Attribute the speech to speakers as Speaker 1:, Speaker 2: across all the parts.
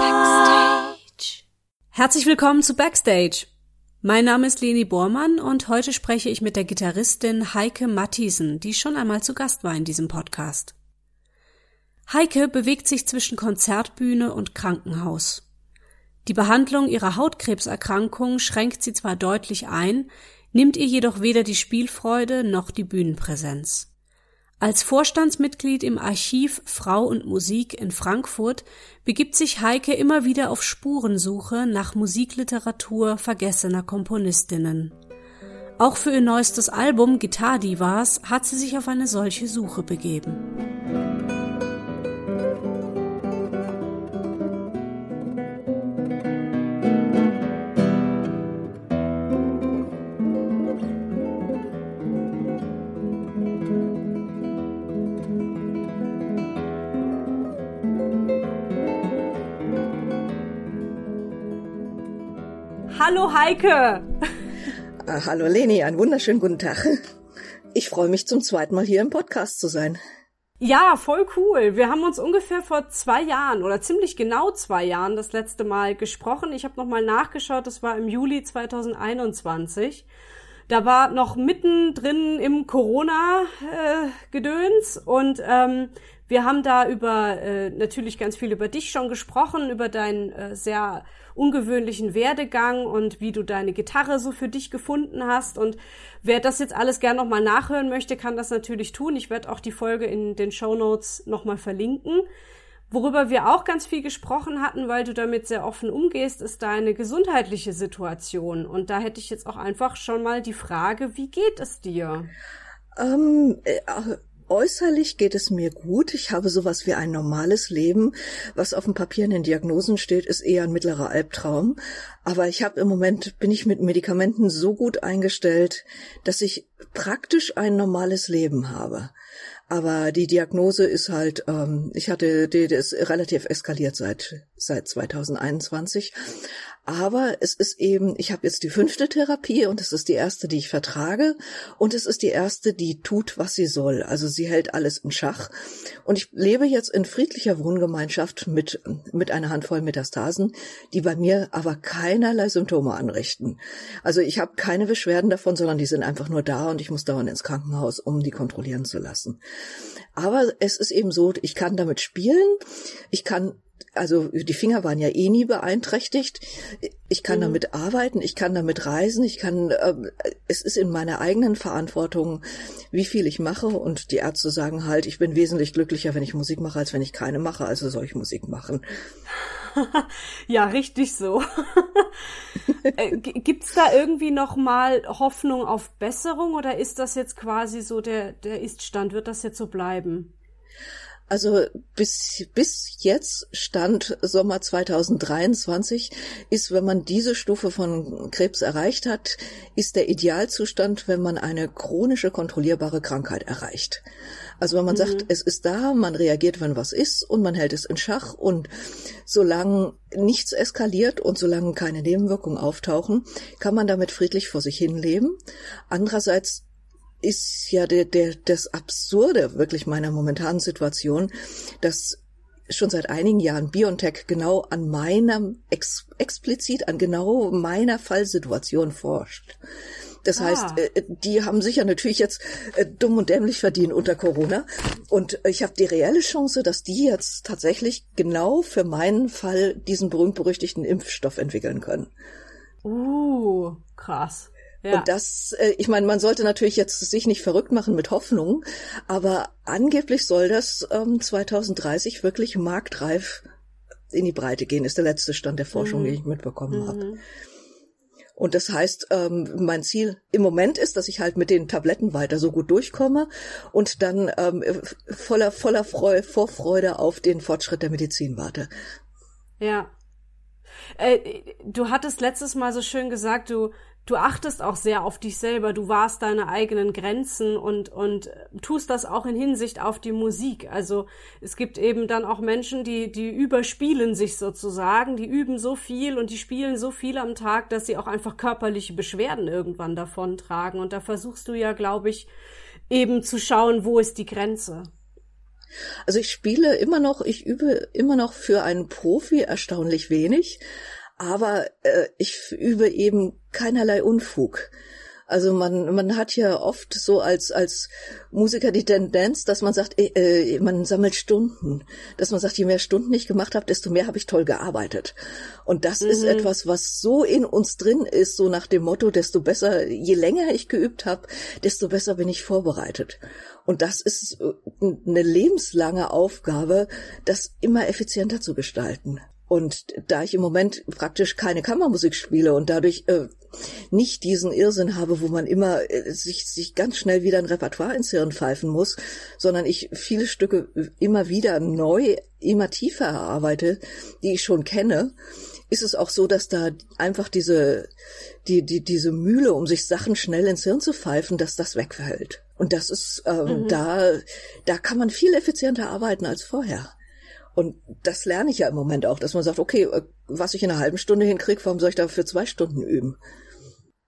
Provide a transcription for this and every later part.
Speaker 1: Backstage. Herzlich willkommen zu Backstage. Mein Name ist Leni Bormann und heute spreche ich mit der Gitarristin Heike Mathiesen, die schon einmal zu Gast war in diesem Podcast. Heike bewegt sich zwischen Konzertbühne und Krankenhaus. Die Behandlung ihrer Hautkrebserkrankung schränkt sie zwar deutlich ein, nimmt ihr jedoch weder die Spielfreude noch die Bühnenpräsenz. Als Vorstandsmitglied im Archiv Frau und Musik in Frankfurt begibt sich Heike immer wieder auf Spurensuche nach Musikliteratur vergessener Komponistinnen. Auch für ihr neuestes Album Guitar Divas hat sie sich auf eine solche Suche begeben. Hallo Heike.
Speaker 2: Ah, hallo Leni, einen wunderschönen guten Tag. Ich freue mich zum zweiten Mal hier im Podcast zu sein.
Speaker 1: Ja, voll cool. Wir haben uns ungefähr vor zwei Jahren oder ziemlich genau zwei Jahren das letzte Mal gesprochen. Ich habe nochmal nachgeschaut, das war im Juli 2021. Da war noch mittendrin im Corona-Gedöns und ähm, wir haben da über äh, natürlich ganz viel über dich schon gesprochen, über deinen äh, sehr ungewöhnlichen Werdegang und wie du deine Gitarre so für dich gefunden hast. Und wer das jetzt alles gern nochmal nachhören möchte, kann das natürlich tun. Ich werde auch die Folge in den Show Notes nochmal verlinken. Worüber wir auch ganz viel gesprochen hatten, weil du damit sehr offen umgehst, ist deine gesundheitliche Situation. Und da hätte ich jetzt auch einfach schon mal die Frage, wie geht es dir?
Speaker 2: Ähm, äh, Äußerlich geht es mir gut. Ich habe sowas wie ein normales Leben. Was auf dem Papier in den Diagnosen steht, ist eher ein mittlerer Albtraum. Aber ich habe im Moment, bin ich mit Medikamenten so gut eingestellt, dass ich praktisch ein normales Leben habe. Aber die Diagnose ist halt, ähm, ich hatte, die, die ist relativ eskaliert seit seit 2021. Aber es ist eben, ich habe jetzt die fünfte Therapie und es ist die erste, die ich vertrage und es ist die erste, die tut, was sie soll. Also sie hält alles in Schach und ich lebe jetzt in friedlicher Wohngemeinschaft mit mit einer Handvoll Metastasen, die bei mir aber keinerlei Symptome anrichten. Also ich habe keine Beschwerden davon, sondern die sind einfach nur da und ich muss dauernd ins Krankenhaus, um die kontrollieren zu lassen. Aber es ist eben so, ich kann damit spielen, ich kann also die Finger waren ja eh nie beeinträchtigt. Ich kann mhm. damit arbeiten, ich kann damit reisen, ich kann, äh, es ist in meiner eigenen Verantwortung, wie viel ich mache. Und die Ärzte sagen halt, ich bin wesentlich glücklicher, wenn ich Musik mache, als wenn ich keine mache. Also soll ich Musik machen.
Speaker 1: ja, richtig so. Äh, gibt's da irgendwie noch mal Hoffnung auf Besserung oder ist das jetzt quasi so der der Iststand? Wird das jetzt so bleiben?
Speaker 2: Also bis, bis jetzt Stand Sommer 2023 ist, wenn man diese Stufe von Krebs erreicht hat, ist der Idealzustand, wenn man eine chronische kontrollierbare Krankheit erreicht. Also wenn man mhm. sagt, es ist da, man reagiert, wenn was ist und man hält es in Schach und solange nichts eskaliert und solange keine Nebenwirkungen auftauchen, kann man damit friedlich vor sich hin leben. Andererseits ist ja der, der, das Absurde wirklich meiner momentanen Situation, dass schon seit einigen Jahren BioNTech genau an meinem, ex, explizit an genau meiner Fallsituation forscht. Das ah. heißt, äh, die haben sicher natürlich jetzt äh, dumm und dämlich verdient unter Corona. Und ich habe die reelle Chance, dass die jetzt tatsächlich genau für meinen Fall diesen berühmt-berüchtigten Impfstoff entwickeln können.
Speaker 1: Uh, krass.
Speaker 2: Ja. Und das, äh, ich meine, man sollte natürlich jetzt sich nicht verrückt machen mit Hoffnung, aber angeblich soll das ähm, 2030 wirklich marktreif in die Breite gehen, ist der letzte Stand der Forschung, mhm. den ich mitbekommen mhm. habe. Und das heißt, ähm, mein Ziel im Moment ist, dass ich halt mit den Tabletten weiter so gut durchkomme und dann ähm, voller voller Freude, Vorfreude auf den Fortschritt der Medizin warte.
Speaker 1: Ja. Äh, du hattest letztes Mal so schön gesagt, du du achtest auch sehr auf dich selber, du warst deine eigenen Grenzen und, und tust das auch in Hinsicht auf die Musik. Also es gibt eben dann auch Menschen, die, die überspielen sich sozusagen, die üben so viel und die spielen so viel am Tag, dass sie auch einfach körperliche Beschwerden irgendwann davon tragen. Und da versuchst du ja, glaube ich, eben zu schauen, wo ist die Grenze.
Speaker 2: Also ich spiele immer noch, ich übe immer noch für einen Profi erstaunlich wenig, aber äh, ich übe eben keinerlei Unfug. Also man, man hat ja oft so als, als Musiker die Tendenz, dass man sagt, äh, äh, man sammelt Stunden. Dass man sagt, je mehr Stunden ich gemacht habe, desto mehr habe ich toll gearbeitet. Und das mhm. ist etwas, was so in uns drin ist, so nach dem Motto, desto besser, je länger ich geübt habe, desto besser bin ich vorbereitet. Und das ist äh, eine lebenslange Aufgabe, das immer effizienter zu gestalten. Und da ich im Moment praktisch keine Kammermusik spiele und dadurch äh, nicht diesen Irrsinn habe, wo man immer äh, sich, sich ganz schnell wieder ein Repertoire ins Hirn pfeifen muss, sondern ich viele Stücke immer wieder neu, immer tiefer erarbeite, die ich schon kenne, ist es auch so, dass da einfach diese, die, die, diese Mühle, um sich Sachen schnell ins Hirn zu pfeifen, dass das wegfällt. Und das ist, ähm, mhm. da, da kann man viel effizienter arbeiten als vorher. Und das lerne ich ja im Moment auch, dass man sagt, okay, äh, was ich in einer halben Stunde hinkriege, warum soll ich da für zwei Stunden üben?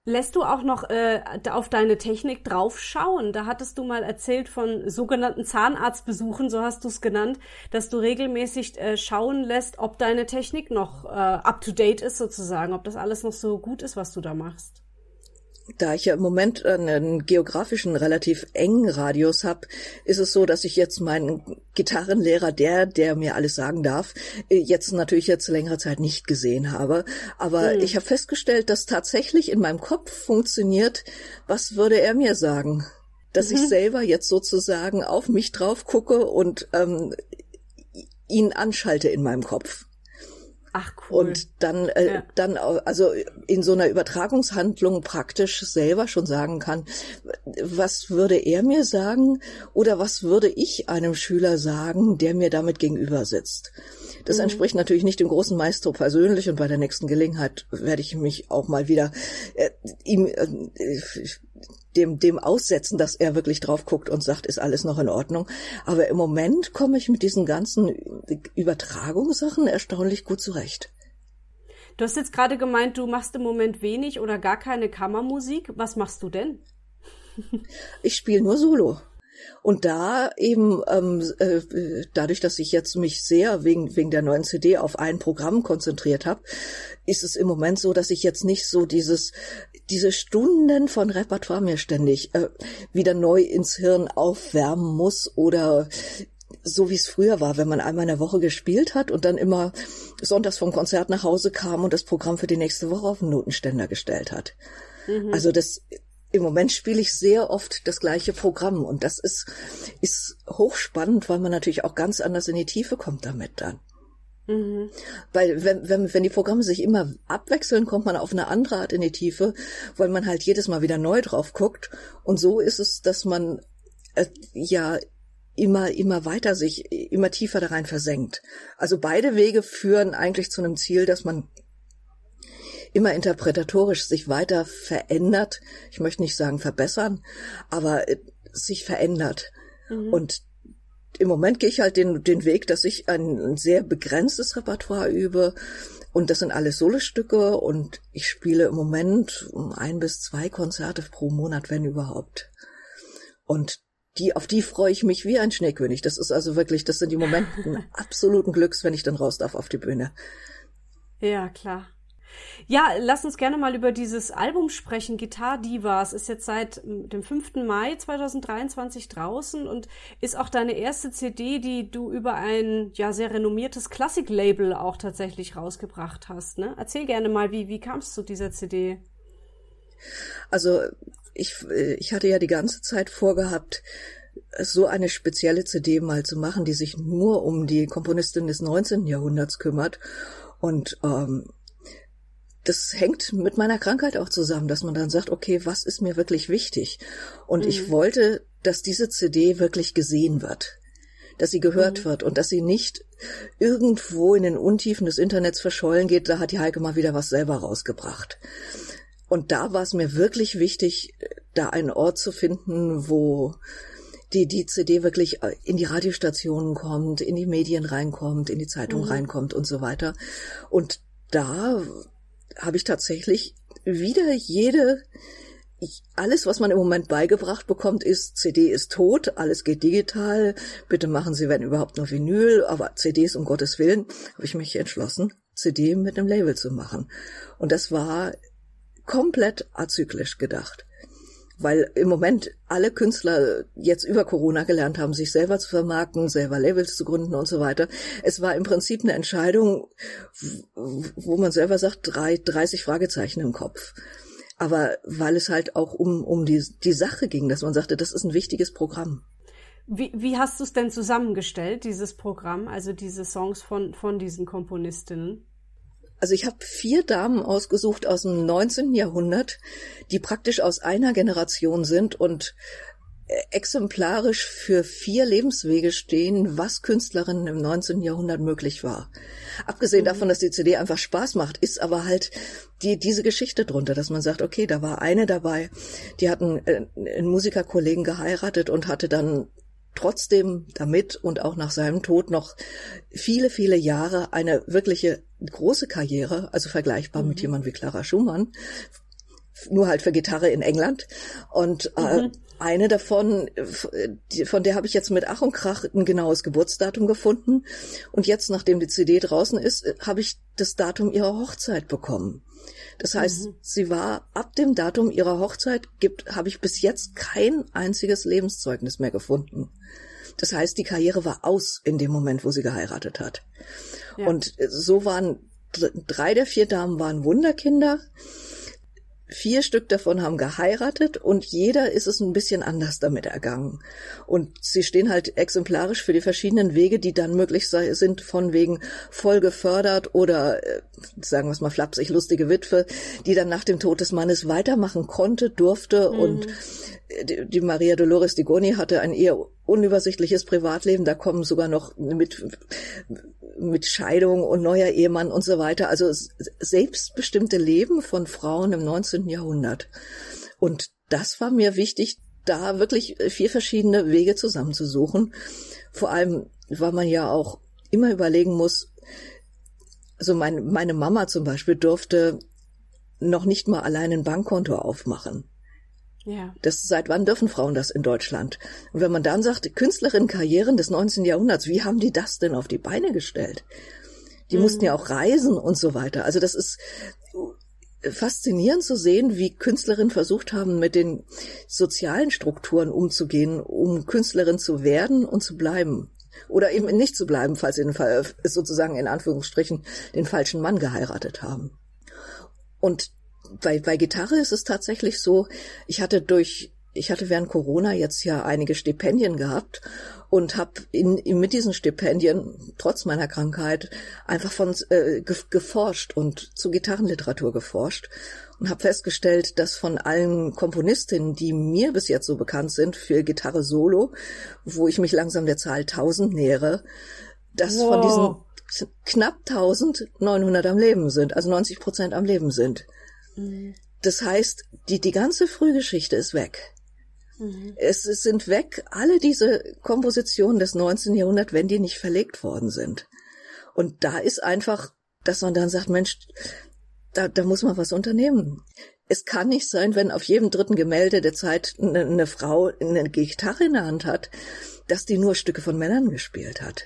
Speaker 1: Lässt du auch noch äh, auf deine Technik draufschauen? Da hattest du mal erzählt von sogenannten Zahnarztbesuchen, so hast du es genannt, dass du regelmäßig äh, schauen lässt, ob deine Technik noch äh, up-to-date ist sozusagen, ob das alles noch so gut ist, was du da machst.
Speaker 2: Da ich ja im Moment einen geografischen relativ engen Radius habe, ist es so, dass ich jetzt meinen Gitarrenlehrer, der, der mir alles sagen darf, jetzt natürlich jetzt längere Zeit nicht gesehen habe. Aber mhm. ich habe festgestellt, dass tatsächlich in meinem Kopf funktioniert, was würde er mir sagen? Dass mhm. ich selber jetzt sozusagen auf mich drauf gucke und ähm, ihn anschalte in meinem Kopf.
Speaker 1: Ach cool.
Speaker 2: Und dann, äh, ja. dann also in so einer Übertragungshandlung praktisch selber schon sagen kann, was würde er mir sagen oder was würde ich einem Schüler sagen, der mir damit gegenüber sitzt. Das mhm. entspricht natürlich nicht dem großen Maestro persönlich und bei der nächsten Gelegenheit werde ich mich auch mal wieder äh, ihm äh, dem, dem aussetzen, dass er wirklich drauf guckt und sagt, ist alles noch in Ordnung. Aber im Moment komme ich mit diesen ganzen Übertragungssachen erstaunlich gut zurecht.
Speaker 1: Du hast jetzt gerade gemeint, du machst im Moment wenig oder gar keine Kammermusik. Was machst du denn?
Speaker 2: Ich spiele nur Solo. Und da eben ähm, äh, dadurch, dass ich jetzt mich sehr wegen wegen der neuen CD auf ein Programm konzentriert habe, ist es im Moment so, dass ich jetzt nicht so dieses diese Stunden von Repertoire mir ständig äh, wieder neu ins Hirn aufwärmen muss oder so wie es früher war, wenn man einmal in der Woche gespielt hat und dann immer sonntags vom Konzert nach Hause kam und das Programm für die nächste Woche auf den Notenständer gestellt hat. Mhm. Also das im Moment spiele ich sehr oft das gleiche Programm und das ist, ist hochspannend, weil man natürlich auch ganz anders in die Tiefe kommt damit dann. Mhm. Weil wenn, wenn, wenn die Programme sich immer abwechseln, kommt man auf eine andere Art in die Tiefe, weil man halt jedes Mal wieder neu drauf guckt. Und so ist es, dass man äh, ja immer, immer weiter sich, immer tiefer da rein versenkt. Also beide Wege führen eigentlich zu einem Ziel, dass man immer interpretatorisch sich weiter verändert. Ich möchte nicht sagen verbessern, aber äh, sich verändert. Mhm. Und im Moment gehe ich halt den, den Weg, dass ich ein, sehr begrenztes Repertoire übe. Und das sind alles Solostücke und ich spiele im Moment ein bis zwei Konzerte pro Monat, wenn überhaupt. Und die, auf die freue ich mich wie ein Schneekönig. Das ist also wirklich, das sind die Momente absoluten Glücks, wenn ich dann raus darf auf die Bühne.
Speaker 1: Ja, klar. Ja, lass uns gerne mal über dieses Album sprechen. Guitar Divas ist jetzt seit dem 5. Mai 2023 draußen und ist auch deine erste CD, die du über ein ja sehr renommiertes Klassik-Label auch tatsächlich rausgebracht hast. Ne? Erzähl gerne mal, wie, wie kam es zu dieser CD?
Speaker 2: Also ich, ich hatte ja die ganze Zeit vorgehabt, so eine spezielle CD mal zu machen, die sich nur um die Komponistin des 19. Jahrhunderts kümmert. Und ähm, das hängt mit meiner Krankheit auch zusammen, dass man dann sagt, okay, was ist mir wirklich wichtig? Und mhm. ich wollte, dass diese CD wirklich gesehen wird, dass sie gehört mhm. wird und dass sie nicht irgendwo in den Untiefen des Internets verschollen geht. Da hat die Heike mal wieder was selber rausgebracht. Und da war es mir wirklich wichtig, da einen Ort zu finden, wo die, die CD wirklich in die Radiostationen kommt, in die Medien reinkommt, in die Zeitung mhm. reinkommt und so weiter. Und da habe ich tatsächlich wieder jede ich, alles, was man im Moment beigebracht bekommt, ist, CD ist tot, alles geht digital, bitte machen Sie, wenn überhaupt, nur Vinyl, aber CDs um Gottes Willen, habe ich mich entschlossen, CD mit einem Label zu machen. Und das war komplett azyklisch gedacht. Weil im Moment alle Künstler jetzt über Corona gelernt haben, sich selber zu vermarkten, selber Labels zu gründen und so weiter. Es war im Prinzip eine Entscheidung, wo man selber sagt, drei, 30 Fragezeichen im Kopf aber weil es halt auch um, um die, die Sache ging, dass man sagte, das ist ein wichtiges Programm.
Speaker 1: Wie, wie hast du es denn zusammengestellt, dieses Programm, also diese Songs von, von diesen Komponistinnen?
Speaker 2: Also ich habe vier Damen ausgesucht aus dem 19. Jahrhundert, die praktisch aus einer Generation sind und exemplarisch für vier Lebenswege stehen, was Künstlerinnen im 19. Jahrhundert möglich war. Abgesehen mhm. davon, dass die CD einfach Spaß macht, ist aber halt die, diese Geschichte drunter, dass man sagt, okay, da war eine dabei, die hat einen, äh, einen Musikerkollegen geheiratet und hatte dann trotzdem damit und auch nach seinem Tod noch viele, viele Jahre eine wirkliche große Karriere, also vergleichbar mhm. mit jemand wie Clara Schumann, nur halt für Gitarre in England. Und äh, mhm. eine davon, von der habe ich jetzt mit Ach und Krach ein genaues Geburtsdatum gefunden. Und jetzt, nachdem die CD draußen ist, habe ich das Datum ihrer Hochzeit bekommen. Das heißt, mhm. sie war ab dem Datum ihrer Hochzeit gibt, habe ich bis jetzt kein einziges Lebenszeugnis mehr gefunden. Das heißt, die Karriere war aus in dem Moment, wo sie geheiratet hat. Ja. Und so waren drei der vier Damen waren Wunderkinder. Vier Stück davon haben geheiratet und jeder ist es ein bisschen anders damit ergangen. Und sie stehen halt exemplarisch für die verschiedenen Wege, die dann möglich sind, von wegen voll gefördert oder, äh, sagen wir es mal flapsig, lustige Witwe, die dann nach dem Tod des Mannes weitermachen konnte, durfte mhm. und die, die Maria Dolores Di Goni hatte ein eher unübersichtliches Privatleben. Da kommen sogar noch mit, mit Scheidung und neuer Ehemann und so weiter. Also selbstbestimmte Leben von Frauen im 19. Jahrhundert. Und das war mir wichtig, da wirklich vier verschiedene Wege zusammenzusuchen. Vor allem, weil man ja auch immer überlegen muss, also mein, meine Mama zum Beispiel durfte noch nicht mal allein ein Bankkonto aufmachen. Ja. Das, seit wann dürfen Frauen das in Deutschland? Und wenn man dann sagt, Künstlerinnenkarrieren des 19. Jahrhunderts, wie haben die das denn auf die Beine gestellt? Die mhm. mussten ja auch reisen und so weiter. Also das ist faszinierend zu sehen, wie Künstlerinnen versucht haben, mit den sozialen Strukturen umzugehen, um Künstlerin zu werden und zu bleiben. Oder eben nicht zu bleiben, falls sie den Fall, sozusagen in Anführungsstrichen den falschen Mann geheiratet haben. Und bei, bei Gitarre ist es tatsächlich so, ich hatte durch, ich hatte während Corona jetzt ja einige Stipendien gehabt und habe in, in, mit diesen Stipendien trotz meiner Krankheit einfach von äh, geforscht und zu Gitarrenliteratur geforscht und habe festgestellt, dass von allen Komponistinnen, die mir bis jetzt so bekannt sind für Gitarre Solo, wo ich mich langsam der Zahl 1000 nähere, dass wow. von diesen knapp 1900 am Leben sind, also 90 Prozent am Leben sind. Das heißt, die, die ganze Frühgeschichte ist weg. Mhm. Es, es sind weg alle diese Kompositionen des 19. Jahrhunderts, wenn die nicht verlegt worden sind. Und da ist einfach, dass man dann sagt, Mensch, da, da muss man was unternehmen. Es kann nicht sein, wenn auf jedem dritten Gemälde der Zeit eine, eine Frau eine Gitarre in der Hand hat, dass die nur Stücke von Männern gespielt hat.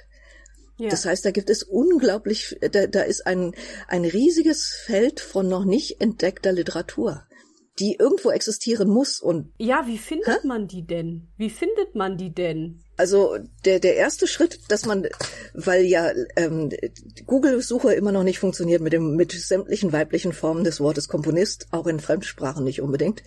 Speaker 2: Ja. Das heißt, da gibt es unglaublich, da, da ist ein, ein riesiges Feld von noch nicht entdeckter Literatur, die irgendwo existieren muss und.
Speaker 1: Ja, wie findet hä? man die denn? Wie findet man die denn?
Speaker 2: Also der, der erste Schritt, dass man, weil ja ähm, Google-Suche immer noch nicht funktioniert mit dem mit sämtlichen weiblichen Formen des Wortes Komponist, auch in Fremdsprachen nicht unbedingt.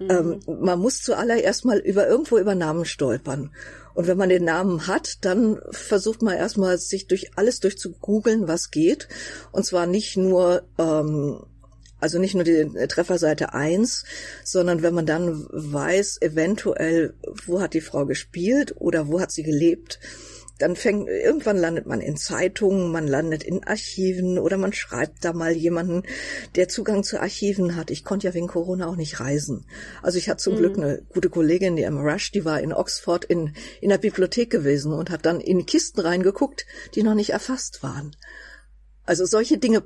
Speaker 2: Mhm. Ähm, man muss zuallererst mal über irgendwo über Namen stolpern. Und wenn man den Namen hat, dann versucht man erstmal sich durch alles durchzugoogeln, was geht. Und zwar nicht nur ähm, also nicht nur die Trefferseite eins, sondern wenn man dann weiß, eventuell, wo hat die Frau gespielt oder wo hat sie gelebt, dann fängt, irgendwann landet man in Zeitungen, man landet in Archiven oder man schreibt da mal jemanden, der Zugang zu Archiven hat. Ich konnte ja wegen Corona auch nicht reisen. Also ich hatte zum mhm. Glück eine gute Kollegin, die Emma Rush, die war in Oxford in, in der Bibliothek gewesen und hat dann in Kisten reingeguckt, die noch nicht erfasst waren. Also solche Dinge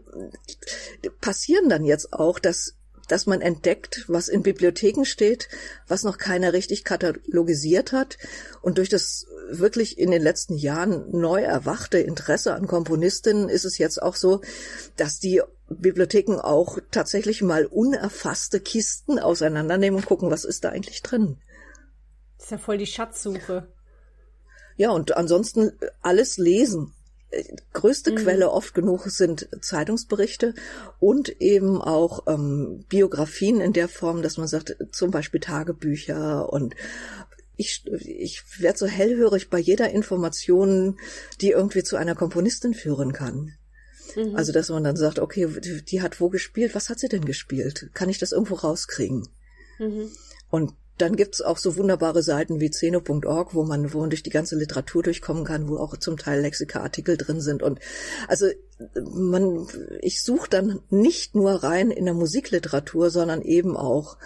Speaker 2: passieren dann jetzt auch, dass dass man entdeckt, was in Bibliotheken steht, was noch keiner richtig katalogisiert hat. Und durch das wirklich in den letzten Jahren neu erwachte Interesse an Komponistinnen ist es jetzt auch so, dass die Bibliotheken auch tatsächlich mal unerfasste Kisten auseinandernehmen und gucken, was ist da eigentlich drin.
Speaker 1: Das ist ja voll die Schatzsuche.
Speaker 2: Ja, und ansonsten alles lesen größte mhm. Quelle oft genug sind Zeitungsberichte und eben auch ähm, Biografien in der Form, dass man sagt, zum Beispiel Tagebücher und ich, ich werde so hellhörig bei jeder Information, die irgendwie zu einer Komponistin führen kann. Mhm. Also, dass man dann sagt, okay, die, die, hat wo gespielt? Was hat sie denn gespielt? Kann ich das irgendwo rauskriegen? Mhm. Und dann gibt's auch so wunderbare Seiten wie zeno.org, wo man, wo man durch die ganze Literatur durchkommen kann, wo auch zum Teil Lexika-Artikel drin sind. Und also man, ich suche dann nicht nur rein in der Musikliteratur, sondern eben auch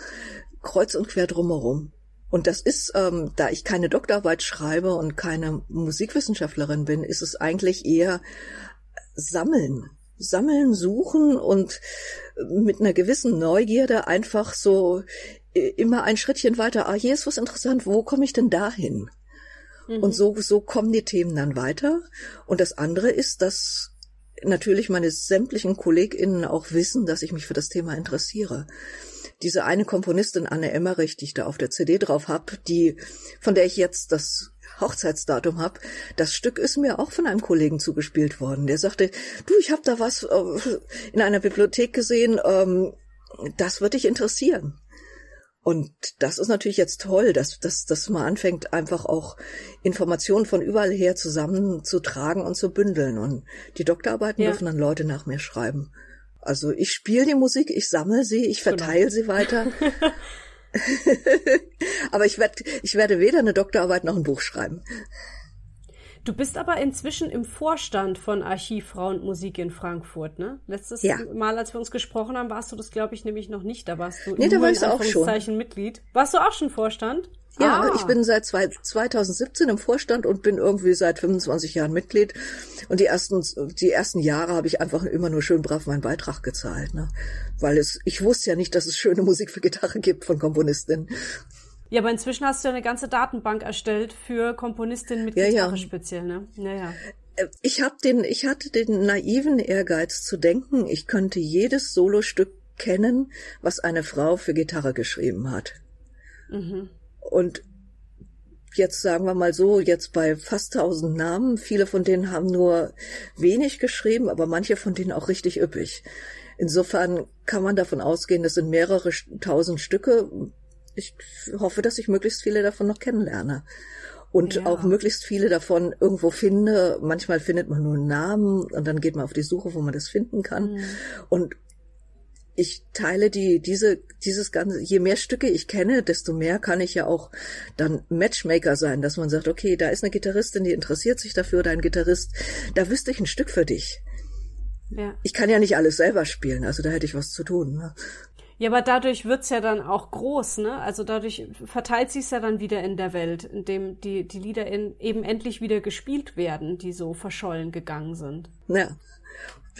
Speaker 2: kreuz und quer drumherum. Und das ist, ähm, da ich keine Doktorarbeit schreibe und keine Musikwissenschaftlerin bin, ist es eigentlich eher Sammeln. Sammeln, suchen und mit einer gewissen Neugierde einfach so immer ein Schrittchen weiter, ah, hier ist was interessant, wo komme ich denn dahin? Mhm. Und so, so kommen die Themen dann weiter. Und das andere ist, dass natürlich meine sämtlichen KollegInnen auch wissen, dass ich mich für das Thema interessiere. Diese eine Komponistin Anne Emmerich, die ich da auf der CD drauf habe, die, von der ich jetzt das Hochzeitsdatum habe, das Stück ist mir auch von einem Kollegen zugespielt worden. Der sagte, du, ich habe da was äh, in einer Bibliothek gesehen, ähm, das wird dich interessieren. Und das ist natürlich jetzt toll, dass, dass, dass man anfängt, einfach auch Informationen von überall her zusammenzutragen und zu bündeln. Und die Doktorarbeiten ja. dürfen dann Leute nach mir schreiben. Also ich spiele die Musik, ich sammle sie, ich genau. verteile genau. sie weiter. Aber ich werde, ich werde weder eine Doktorarbeit noch ein Buch schreiben.
Speaker 1: Du bist aber inzwischen im Vorstand von Archiv Frau und Musik in Frankfurt, ne? Letztes ja. Mal, als wir uns gesprochen haben, warst du das, glaube ich, nämlich noch nicht. Da warst du
Speaker 2: nee, da war ich auch schon.
Speaker 1: Mitglied. Warst du auch schon Vorstand?
Speaker 2: Ja, ah. ich bin seit 2017 im Vorstand und bin irgendwie seit 25 Jahren Mitglied. Und die ersten, die ersten Jahre habe ich einfach immer nur schön brav meinen Beitrag gezahlt, ne? Weil es, ich wusste ja nicht, dass es schöne Musik für Gitarre gibt von Komponistinnen.
Speaker 1: Ja, aber inzwischen hast du ja eine ganze Datenbank erstellt für Komponistinnen mit ja, Gitarre ja. speziell, ne? Naja.
Speaker 2: Äh, ich hab den, ich hatte den naiven Ehrgeiz zu denken, ich könnte jedes Solostück kennen, was eine Frau für Gitarre geschrieben hat. Mhm. Und jetzt sagen wir mal so, jetzt bei fast tausend Namen, viele von denen haben nur wenig geschrieben, aber manche von denen auch richtig üppig. Insofern kann man davon ausgehen, das sind mehrere tausend Stücke, ich hoffe, dass ich möglichst viele davon noch kennenlerne. Und ja. auch möglichst viele davon irgendwo finde. Manchmal findet man nur einen Namen und dann geht man auf die Suche, wo man das finden kann. Mhm. Und ich teile die, diese, dieses ganze, je mehr Stücke ich kenne, desto mehr kann ich ja auch dann Matchmaker sein, dass man sagt, okay, da ist eine Gitarristin, die interessiert sich dafür, oder ein Gitarrist, da wüsste ich ein Stück für dich. Ja. Ich kann ja nicht alles selber spielen, also da hätte ich was zu tun. Ne?
Speaker 1: Ja, aber dadurch wird's ja dann auch groß, ne? Also dadurch verteilt sich's ja dann wieder in der Welt, indem die, die Lieder in, eben endlich wieder gespielt werden, die so verschollen gegangen sind.
Speaker 2: Ja.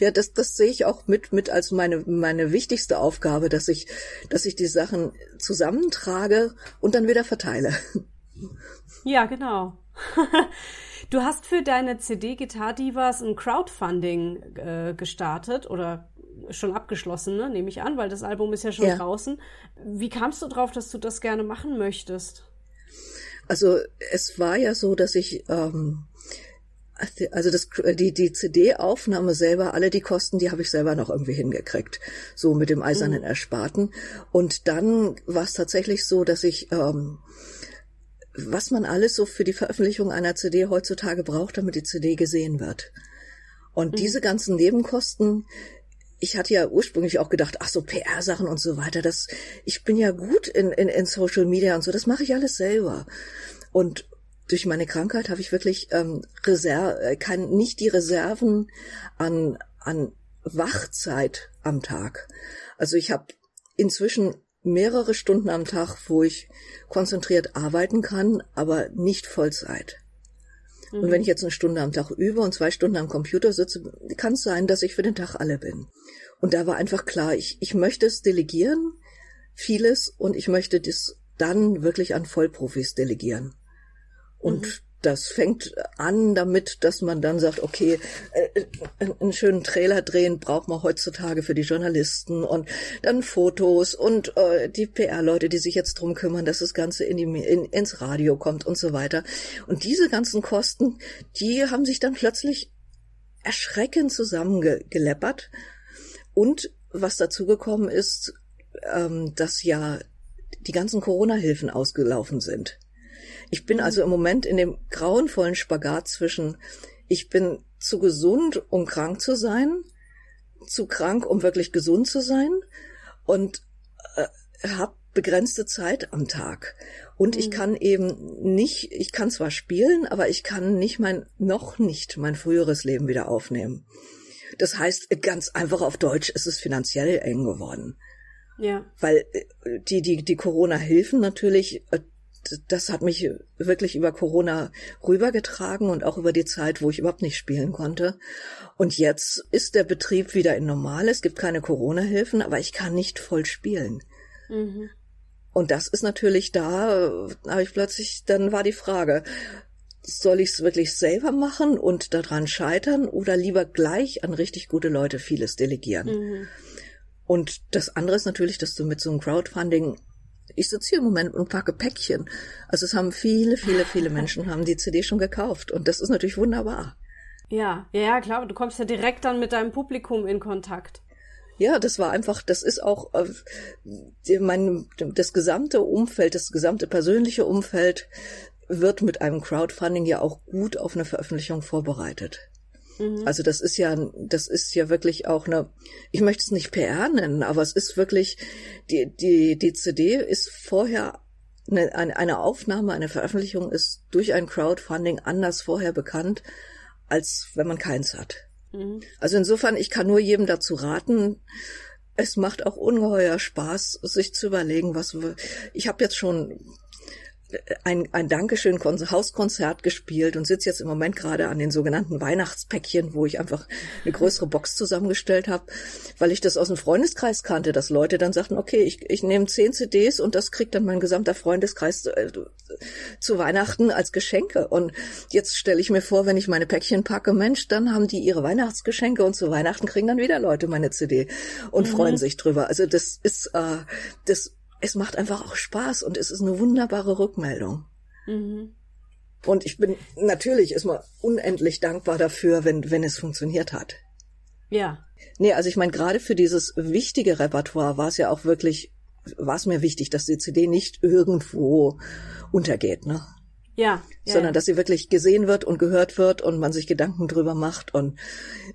Speaker 2: Ja, das, das sehe ich auch mit, mit als meine, meine wichtigste Aufgabe, dass ich, dass ich die Sachen zusammentrage und dann wieder verteile.
Speaker 1: Ja, genau. du hast für deine CD Guitar Divas ein Crowdfunding äh, gestartet oder schon abgeschlossen, ne? nehme ich an, weil das Album ist ja schon ja. draußen. Wie kamst du drauf, dass du das gerne machen möchtest?
Speaker 2: Also es war ja so, dass ich ähm, also das, die, die CD-Aufnahme selber, alle die Kosten, die habe ich selber noch irgendwie hingekriegt, so mit dem eisernen mhm. Ersparten. Und dann war es tatsächlich so, dass ich, ähm, was man alles so für die Veröffentlichung einer CD heutzutage braucht, damit die CD gesehen wird. Und mhm. diese ganzen Nebenkosten, ich hatte ja ursprünglich auch gedacht, ach so PR-Sachen und so weiter, das, ich bin ja gut in, in, in Social Media und so, das mache ich alles selber. Und durch meine Krankheit habe ich wirklich ähm, Reserve, äh, kann nicht die Reserven an, an Wachzeit am Tag. Also ich habe inzwischen mehrere Stunden am Tag, wo ich konzentriert arbeiten kann, aber nicht Vollzeit. Mhm. Und wenn ich jetzt eine Stunde am Tag übe und zwei Stunden am Computer sitze, kann es sein, dass ich für den Tag alle bin. Und da war einfach klar, ich, ich möchte es delegieren, vieles, und ich möchte das dann wirklich an Vollprofis delegieren. Und mhm das fängt an damit, dass man dann sagt, okay, äh, einen schönen Trailer drehen braucht man heutzutage für die Journalisten und dann Fotos und äh, die PR-Leute, die sich jetzt drum kümmern, dass das Ganze in die, in, ins Radio kommt und so weiter. Und diese ganzen Kosten, die haben sich dann plötzlich erschreckend zusammengeleppert. Und was dazugekommen ist, ähm, dass ja die ganzen Corona-Hilfen ausgelaufen sind. Ich bin also im Moment in dem grauenvollen Spagat zwischen, ich bin zu gesund, um krank zu sein, zu krank, um wirklich gesund zu sein und äh, habe begrenzte Zeit am Tag. Und mhm. ich kann eben nicht, ich kann zwar spielen, aber ich kann nicht mein, noch nicht mein früheres Leben wieder aufnehmen. Das heißt, ganz einfach auf Deutsch ist es finanziell eng geworden. Ja. Weil äh, die, die, die Corona-Hilfen natürlich äh, das hat mich wirklich über Corona rübergetragen und auch über die Zeit, wo ich überhaupt nicht spielen konnte. Und jetzt ist der Betrieb wieder in normal. Es gibt keine Corona-Hilfen, aber ich kann nicht voll spielen. Mhm. Und das ist natürlich da, habe ich plötzlich, dann war die Frage, soll ich es wirklich selber machen und daran scheitern oder lieber gleich an richtig gute Leute vieles delegieren? Mhm. Und das andere ist natürlich, dass du mit so einem Crowdfunding ich sitze hier im Moment und packe Päckchen. Also es haben viele, viele, viele Menschen haben die CD schon gekauft und das ist natürlich wunderbar.
Speaker 1: Ja, ja, klar, du kommst ja direkt dann mit deinem Publikum in Kontakt.
Speaker 2: Ja, das war einfach, das ist auch äh, mein das gesamte Umfeld, das gesamte persönliche Umfeld wird mit einem Crowdfunding ja auch gut auf eine Veröffentlichung vorbereitet. Mhm. Also das ist ja, das ist ja wirklich auch eine, ich möchte es nicht PR nennen, aber es ist wirklich, die, die, die CD ist vorher eine, eine Aufnahme, eine Veröffentlichung ist durch ein Crowdfunding anders vorher bekannt, als wenn man keins hat. Mhm. Also insofern, ich kann nur jedem dazu raten, es macht auch ungeheuer Spaß, sich zu überlegen, was wir, ich habe jetzt schon ein, ein Dankeschön Hauskonzert gespielt und sitze jetzt im Moment gerade an den sogenannten Weihnachtspäckchen, wo ich einfach eine größere Box zusammengestellt habe, weil ich das aus dem Freundeskreis kannte, dass Leute dann sagten, okay, ich, ich nehme zehn CDs und das kriegt dann mein gesamter Freundeskreis zu, äh, zu Weihnachten als Geschenke. Und jetzt stelle ich mir vor, wenn ich meine Päckchen packe, Mensch, dann haben die ihre Weihnachtsgeschenke und zu Weihnachten kriegen dann wieder Leute meine CD und mhm. freuen sich drüber. Also das ist äh, das es macht einfach auch Spaß und es ist eine wunderbare Rückmeldung. Mhm. Und ich bin natürlich ist man unendlich dankbar dafür, wenn, wenn es funktioniert hat. Ja. Nee, also ich meine, gerade für dieses wichtige Repertoire war es ja auch wirklich, war es mir wichtig, dass die CD nicht irgendwo untergeht, ne? Ja, ja, sondern ja. dass sie wirklich gesehen wird und gehört wird und man sich Gedanken drüber macht. Und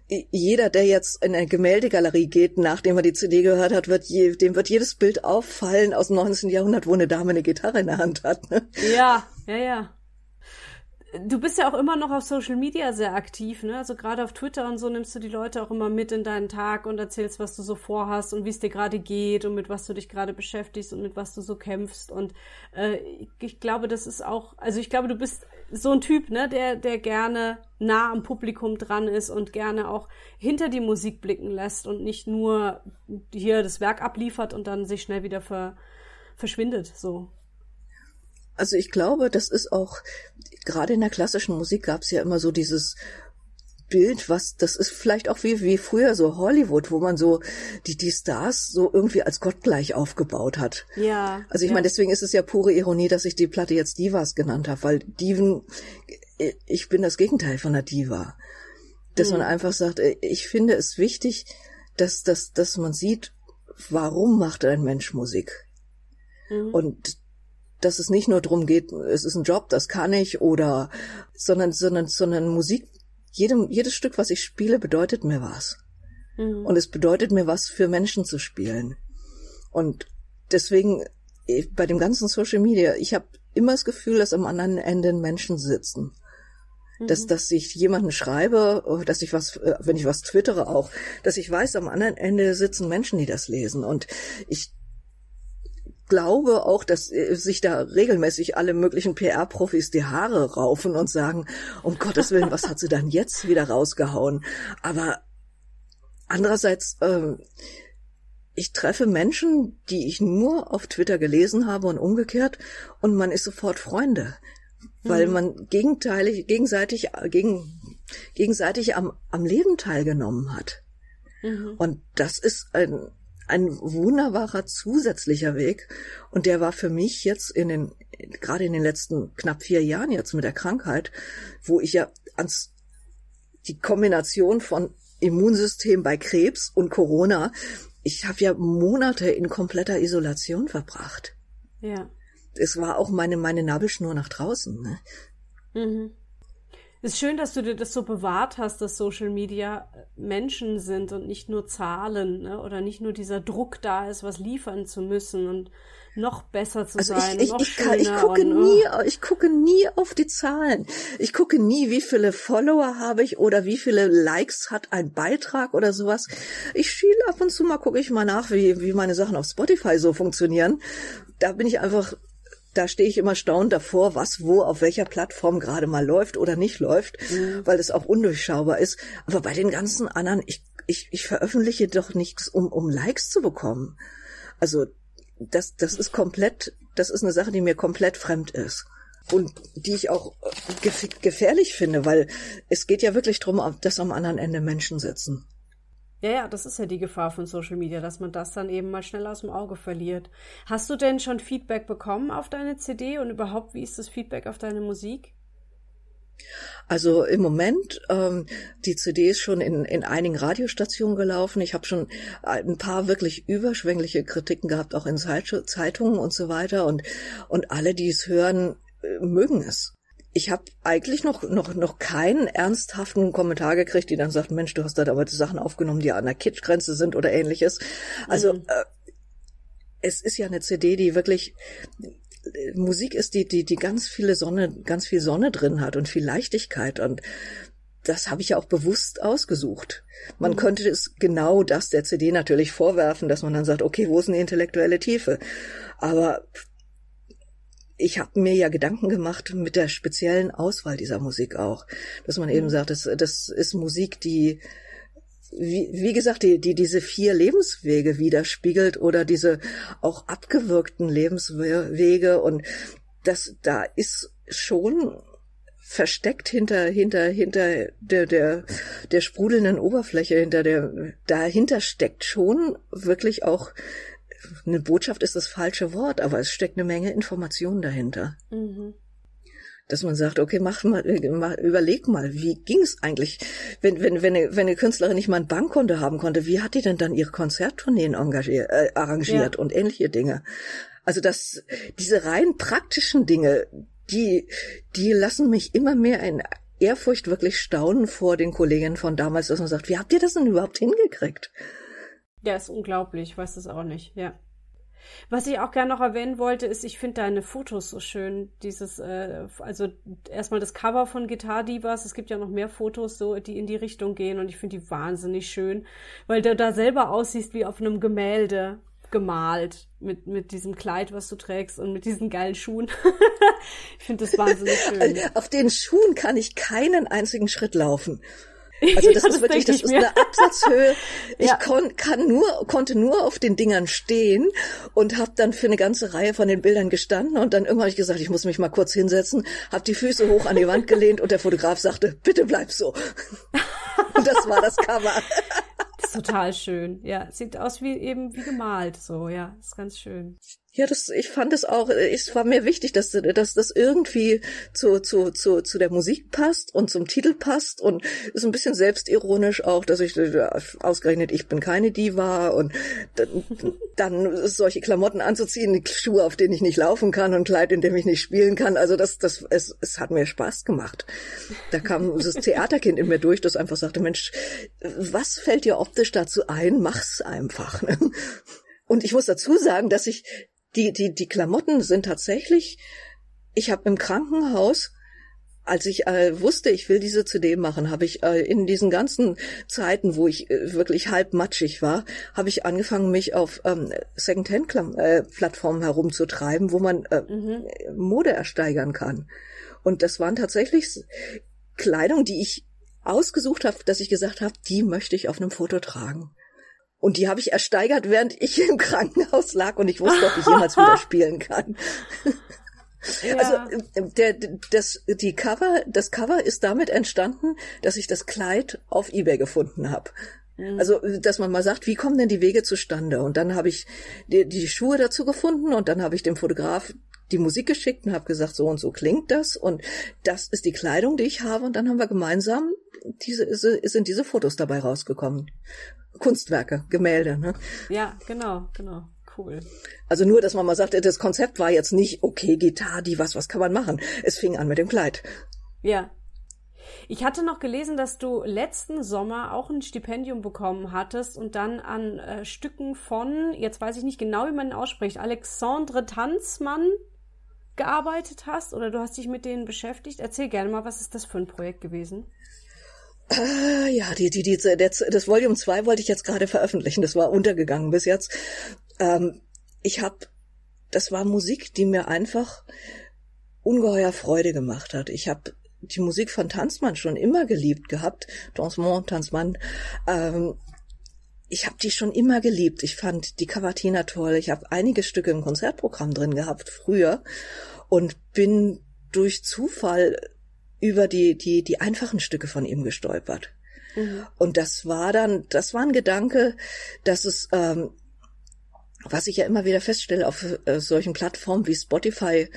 Speaker 2: jeder, der jetzt in eine Gemäldegalerie geht, nachdem er die CD gehört hat, wird je, dem wird jedes Bild auffallen aus dem 19. Jahrhundert, wo eine Dame eine Gitarre in der Hand hat. Ne?
Speaker 1: Ja, ja, ja du bist ja auch immer noch auf Social Media sehr aktiv, ne? Also gerade auf Twitter und so nimmst du die Leute auch immer mit in deinen Tag und erzählst, was du so vorhast und wie es dir gerade geht und mit was du dich gerade beschäftigst und mit was du so kämpfst. Und äh, ich glaube, das ist auch, also ich glaube, du bist so ein Typ, ne, der, der gerne nah am Publikum dran ist und gerne auch hinter die Musik blicken lässt und nicht nur hier das Werk abliefert und dann sich schnell wieder ver, verschwindet. So.
Speaker 2: Also ich glaube, das ist auch, gerade in der klassischen Musik gab es ja immer so dieses Bild, was, das ist vielleicht auch wie, wie früher so Hollywood, wo man so die, die Stars so irgendwie als gottgleich aufgebaut hat. Ja. Also ich ja. meine, deswegen ist es ja pure Ironie, dass ich die Platte jetzt Divas genannt habe, weil Diven, ich bin das Gegenteil von einer Diva. Dass mhm. man einfach sagt, ich finde es wichtig, dass, dass, dass man sieht, warum macht ein Mensch Musik? Mhm. Und dass es nicht nur darum geht, es ist ein Job, das kann ich oder, sondern, sondern, sondern Musik, jedem, jedes Stück, was ich spiele, bedeutet mir was. Mhm. Und es bedeutet mir was für Menschen zu spielen. Und deswegen, eh, bei dem ganzen Social Media, ich habe immer das Gefühl, dass am anderen Ende Menschen sitzen. Dass, mhm. dass ich jemanden schreibe, dass ich was, äh, wenn ich was twittere auch, dass ich weiß, am anderen Ende sitzen Menschen, die das lesen. Und ich glaube auch, dass äh, sich da regelmäßig alle möglichen PR-Profis die Haare raufen und sagen, um Gottes Willen, was hat sie dann jetzt wieder rausgehauen? Aber andererseits, äh, ich treffe Menschen, die ich nur auf Twitter gelesen habe und umgekehrt, und man ist sofort Freunde, weil mhm. man gegenteilig, gegenseitig, gegen, gegenseitig am, am Leben teilgenommen hat. Mhm. Und das ist ein, ein wunderbarer zusätzlicher Weg. Und der war für mich jetzt in den, gerade in den letzten knapp vier Jahren jetzt mit der Krankheit, wo ich ja ans, die Kombination von Immunsystem bei Krebs und Corona, ich habe ja Monate in kompletter Isolation verbracht.
Speaker 1: Ja.
Speaker 2: Es war auch meine, meine Nabelschnur nach draußen. Ne?
Speaker 1: Mhm. Es ist schön, dass du dir das so bewahrt hast, dass Social Media äh, Menschen sind und nicht nur Zahlen ne? oder nicht nur dieser Druck da ist, was liefern zu müssen und noch besser zu also sein.
Speaker 2: Ich, ich, ich, kann, ich gucke
Speaker 1: und,
Speaker 2: nie, ich gucke nie auf die Zahlen. Ich gucke nie, wie viele Follower habe ich oder wie viele Likes hat ein Beitrag oder sowas. Ich schiele ab und zu mal, gucke ich mal nach, wie, wie meine Sachen auf Spotify so funktionieren. Da bin ich einfach da stehe ich immer staunend davor, was wo auf welcher Plattform gerade mal läuft oder nicht läuft, mhm. weil es auch undurchschaubar ist. Aber bei den ganzen anderen, ich, ich, ich veröffentliche doch nichts, um, um Likes zu bekommen. Also das, das ist komplett, das ist eine Sache, die mir komplett fremd ist. Und die ich auch gefährlich finde, weil es geht ja wirklich darum, dass am anderen Ende Menschen sitzen.
Speaker 1: Ja, ja, das ist ja die Gefahr von Social Media, dass man das dann eben mal schnell aus dem Auge verliert. Hast du denn schon Feedback bekommen auf deine CD und überhaupt, wie ist das Feedback auf deine Musik?
Speaker 2: Also im Moment, ähm, die CD ist schon in, in einigen Radiostationen gelaufen. Ich habe schon ein paar wirklich überschwängliche Kritiken gehabt, auch in Zeitungen und so weiter. Und, und alle, die es hören, äh, mögen es ich habe eigentlich noch, noch, noch keinen ernsthaften Kommentar gekriegt, die dann sagt, Mensch, du hast da aber die Sachen aufgenommen, die an der Kitschgrenze sind oder ähnliches. Also mhm. äh, es ist ja eine CD, die wirklich Musik ist, die, die, die ganz viele Sonne, ganz viel Sonne drin hat und viel Leichtigkeit und das habe ich ja auch bewusst ausgesucht. Man mhm. könnte es genau das der CD natürlich vorwerfen, dass man dann sagt, okay, wo ist eine intellektuelle Tiefe? Aber ich habe mir ja Gedanken gemacht mit der speziellen Auswahl dieser Musik auch, dass man eben mhm. sagt, das, das ist Musik, die wie, wie gesagt, die, die diese vier Lebenswege widerspiegelt oder diese auch abgewirkten Lebenswege und das da ist schon versteckt hinter hinter hinter der der der sprudelnden Oberfläche hinter der dahinter steckt schon wirklich auch eine Botschaft ist das falsche Wort, aber es steckt eine Menge Informationen dahinter. Mhm. Dass man sagt, okay, mach mal, überleg mal, wie ging's eigentlich, wenn, wenn, wenn, eine, wenn eine Künstlerin nicht mal ein Bankkonto haben konnte, wie hat die denn dann ihre Konzerttourneen engagiert, äh, arrangiert ja. und ähnliche Dinge? Also das, diese rein praktischen Dinge, die, die lassen mich immer mehr in Ehrfurcht wirklich staunen vor den Kolleginnen von damals, dass man sagt, wie habt ihr das denn überhaupt hingekriegt?
Speaker 1: Ja, ist unglaublich, ich weiß das auch nicht, ja. Was ich auch gerne noch erwähnen wollte, ist, ich finde deine Fotos so schön. Dieses, äh, also erstmal das Cover von Guitar Divas. Es gibt ja noch mehr Fotos, so die in die Richtung gehen und ich finde die wahnsinnig schön, weil du da selber aussiehst wie auf einem Gemälde gemalt mit mit diesem Kleid, was du trägst und mit diesen geilen Schuhen. ich finde das wahnsinnig schön.
Speaker 2: Auf den Schuhen kann ich keinen einzigen Schritt laufen. Also das ja, ist wirklich, das ist eine Absatzhöhe. Ich ja. kon, kann nur, konnte nur auf den Dingern stehen und habe dann für eine ganze Reihe von den Bildern gestanden und dann irgendwann habe ich gesagt, ich muss mich mal kurz hinsetzen, habe die Füße hoch an die Wand gelehnt und der Fotograf sagte, bitte bleib so. und das war das Cover.
Speaker 1: Das ist total schön. Ja, sieht aus wie eben wie gemalt so. Ja, ist ganz schön.
Speaker 2: Ja, das, ich fand es auch, es war mir wichtig, dass, dass das irgendwie zu, zu, zu, zu der Musik passt und zum Titel passt und ist ein bisschen selbstironisch auch, dass ich ausgerechnet, ich bin keine Diva und dann, dann solche Klamotten anzuziehen, Schuhe, auf denen ich nicht laufen kann und Kleid, in dem ich nicht spielen kann. Also das, das, es, es hat mir Spaß gemacht. Da kam das Theaterkind in mir durch, das einfach sagte, Mensch, was fällt dir optisch dazu ein? Mach's einfach. Und ich muss dazu sagen, dass ich die, die, die Klamotten sind tatsächlich, ich habe im Krankenhaus als ich äh, wusste, ich will diese CD machen, habe ich äh, in diesen ganzen Zeiten, wo ich äh, wirklich halb matschig war, habe ich angefangen, mich auf ähm, Secondhand-Plattformen herumzutreiben, wo man äh, mhm. Mode ersteigern kann. Und das waren tatsächlich Kleidung, die ich ausgesucht habe, dass ich gesagt habe, die möchte ich auf einem Foto tragen. Und die habe ich ersteigert, während ich im Krankenhaus lag und ich wusste, ob ich jemals wieder spielen kann. Ja. Also äh, der, das, die Cover, das Cover ist damit entstanden, dass ich das Kleid auf eBay gefunden habe. Mhm. Also, dass man mal sagt, wie kommen denn die Wege zustande? Und dann habe ich die, die Schuhe dazu gefunden und dann habe ich dem Fotograf die Musik geschickt und habe gesagt, so und so klingt das und das ist die Kleidung, die ich habe. Und dann haben wir gemeinsam diese sind diese Fotos dabei rausgekommen. Kunstwerke, Gemälde. Ne?
Speaker 1: Ja, genau, genau. Cool.
Speaker 2: Also nur, dass man mal sagt, das Konzept war jetzt nicht, okay, Gitarre, die was, was kann man machen? Es fing an mit dem Kleid.
Speaker 1: Ja. Ich hatte noch gelesen, dass du letzten Sommer auch ein Stipendium bekommen hattest und dann an äh, Stücken von, jetzt weiß ich nicht genau, wie man ihn ausspricht, Alexandre Tanzmann gearbeitet hast oder du hast dich mit denen beschäftigt. Erzähl gerne mal, was ist das für ein Projekt gewesen?
Speaker 2: Ah, ja, die, die, die, das, das Volume 2 wollte ich jetzt gerade veröffentlichen. Das war untergegangen bis jetzt. Ähm, ich habe, das war Musik, die mir einfach ungeheuer Freude gemacht hat. Ich habe die Musik von Tanzmann schon immer geliebt gehabt. Dansement, Tanzmann. Ähm, ich habe die schon immer geliebt. Ich fand die Cavatina toll. Ich habe einige Stücke im Konzertprogramm drin gehabt früher und bin durch Zufall über die, die, die einfachen Stücke von ihm gestolpert. Mhm. Und das war dann, das war ein Gedanke, dass es, ähm, was ich ja immer wieder feststelle auf äh, solchen Plattformen wie Spotify,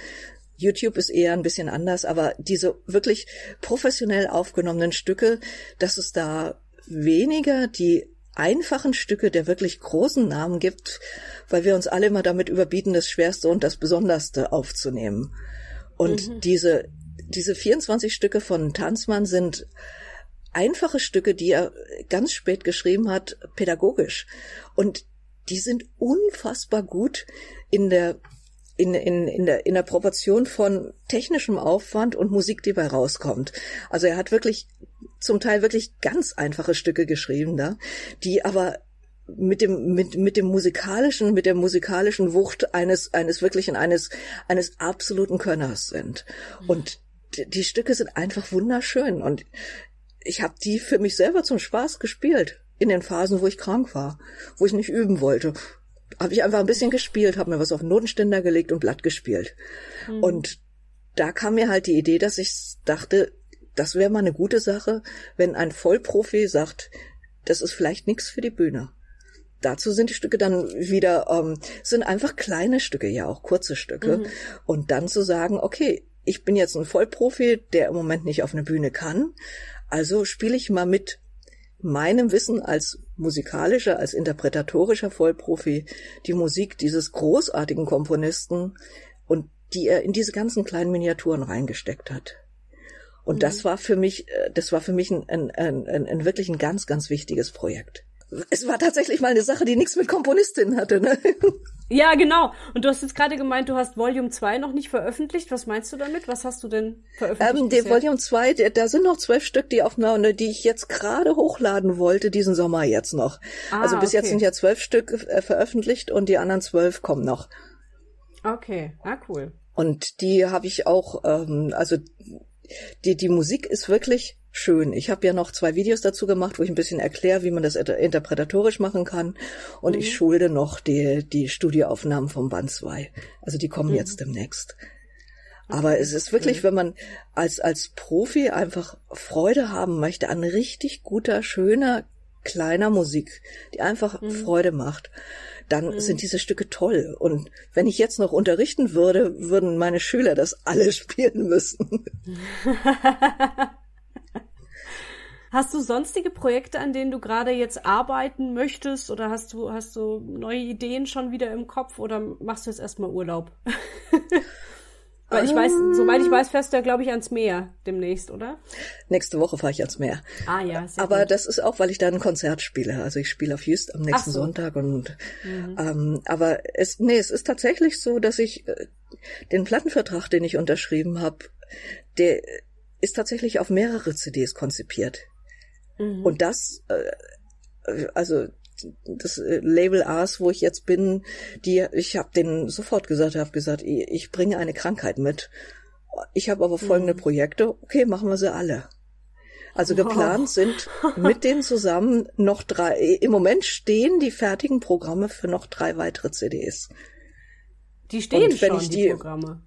Speaker 2: YouTube ist eher ein bisschen anders, aber diese wirklich professionell aufgenommenen Stücke, dass es da weniger die einfachen Stücke der wirklich großen Namen gibt, weil wir uns alle immer damit überbieten, das Schwerste und das Besonderste aufzunehmen. Und mhm. diese diese 24 Stücke von Tanzmann sind einfache Stücke, die er ganz spät geschrieben hat, pädagogisch. Und die sind unfassbar gut in der in, in, in, der, in der Proportion von technischem Aufwand und Musik, die bei rauskommt. Also er hat wirklich zum Teil wirklich ganz einfache Stücke geschrieben da, die aber mit dem mit mit dem musikalischen mit der musikalischen Wucht eines eines wirklichen eines eines absoluten Könners sind und die Stücke sind einfach wunderschön und ich habe die für mich selber zum Spaß gespielt in den Phasen, wo ich krank war, wo ich nicht üben wollte. Habe ich einfach ein bisschen gespielt, habe mir was auf den Notenständer gelegt und Blatt gespielt. Mhm. Und da kam mir halt die Idee, dass ich dachte, das wäre mal eine gute Sache, wenn ein Vollprofi sagt, das ist vielleicht nichts für die Bühne. Dazu sind die Stücke dann wieder, ähm, sind einfach kleine Stücke, ja auch kurze Stücke. Mhm. Und dann zu sagen, okay, ich bin jetzt ein Vollprofi, der im Moment nicht auf eine Bühne kann. Also spiele ich mal mit meinem Wissen als musikalischer, als interpretatorischer Vollprofi die Musik dieses großartigen Komponisten und die er in diese ganzen kleinen Miniaturen reingesteckt hat. Und mhm. das war für mich, äh, das war für mich ein, ein, ein, ein wirklich ein ganz, ganz wichtiges Projekt. Es war tatsächlich mal eine Sache, die nichts mit Komponistin hatte. Ne?
Speaker 1: Ja, genau. Und du hast jetzt gerade gemeint, du hast Volume 2 noch nicht veröffentlicht. Was meinst du damit? Was hast du denn veröffentlicht?
Speaker 2: Ähm, der Volume 2, der, da sind noch zwölf Stück, die Aufnahme, die ich jetzt gerade hochladen wollte, diesen Sommer jetzt noch. Ah, also bis okay. jetzt sind ja zwölf Stück äh, veröffentlicht und die anderen zwölf kommen noch.
Speaker 1: Okay, ah cool.
Speaker 2: Und die habe ich auch, ähm, also die, die Musik ist wirklich schön. Ich habe ja noch zwei Videos dazu gemacht, wo ich ein bisschen erkläre, wie man das interpretatorisch machen kann. Und mhm. ich schulde noch die, die Studioaufnahmen vom Band 2. Also die kommen mhm. jetzt demnächst. Aber es ist wirklich, wenn man als, als Profi einfach Freude haben möchte an richtig guter, schöner, kleiner Musik, die einfach mhm. Freude macht, dann mhm. sind diese Stücke toll. Und wenn ich jetzt noch unterrichten würde, würden meine Schüler das alle spielen müssen.
Speaker 1: Hast du sonstige Projekte, an denen du gerade jetzt arbeiten möchtest oder hast du, hast du neue Ideen schon wieder im Kopf oder machst du jetzt erstmal Urlaub? Weil ich weiß, soweit ich weiß, fährst du ja, glaube ich, ans Meer demnächst, oder?
Speaker 2: Nächste Woche fahre ich ans Meer.
Speaker 1: Ah ja.
Speaker 2: Sehr Aber gut. das ist auch, weil ich da ein Konzert spiele. Also ich spiele auf Just am nächsten so. Sonntag und mhm. ähm, aber es, nee, es ist tatsächlich so, dass ich äh, den Plattenvertrag, den ich unterschrieben habe, der ist tatsächlich auf mehrere CDs konzipiert. Mhm. Und das, äh, also das äh, Label A's, wo ich jetzt bin, die ich habe denen sofort gesagt, habe gesagt, ich, bringe eine Krankheit mit. Ich habe aber folgende mhm. Projekte. Okay, machen wir sie alle. Also geplant oh. sind mit denen zusammen noch drei. Im Moment stehen die fertigen Programme für noch drei weitere CDs.
Speaker 1: Die stehen schon, die, die Programme.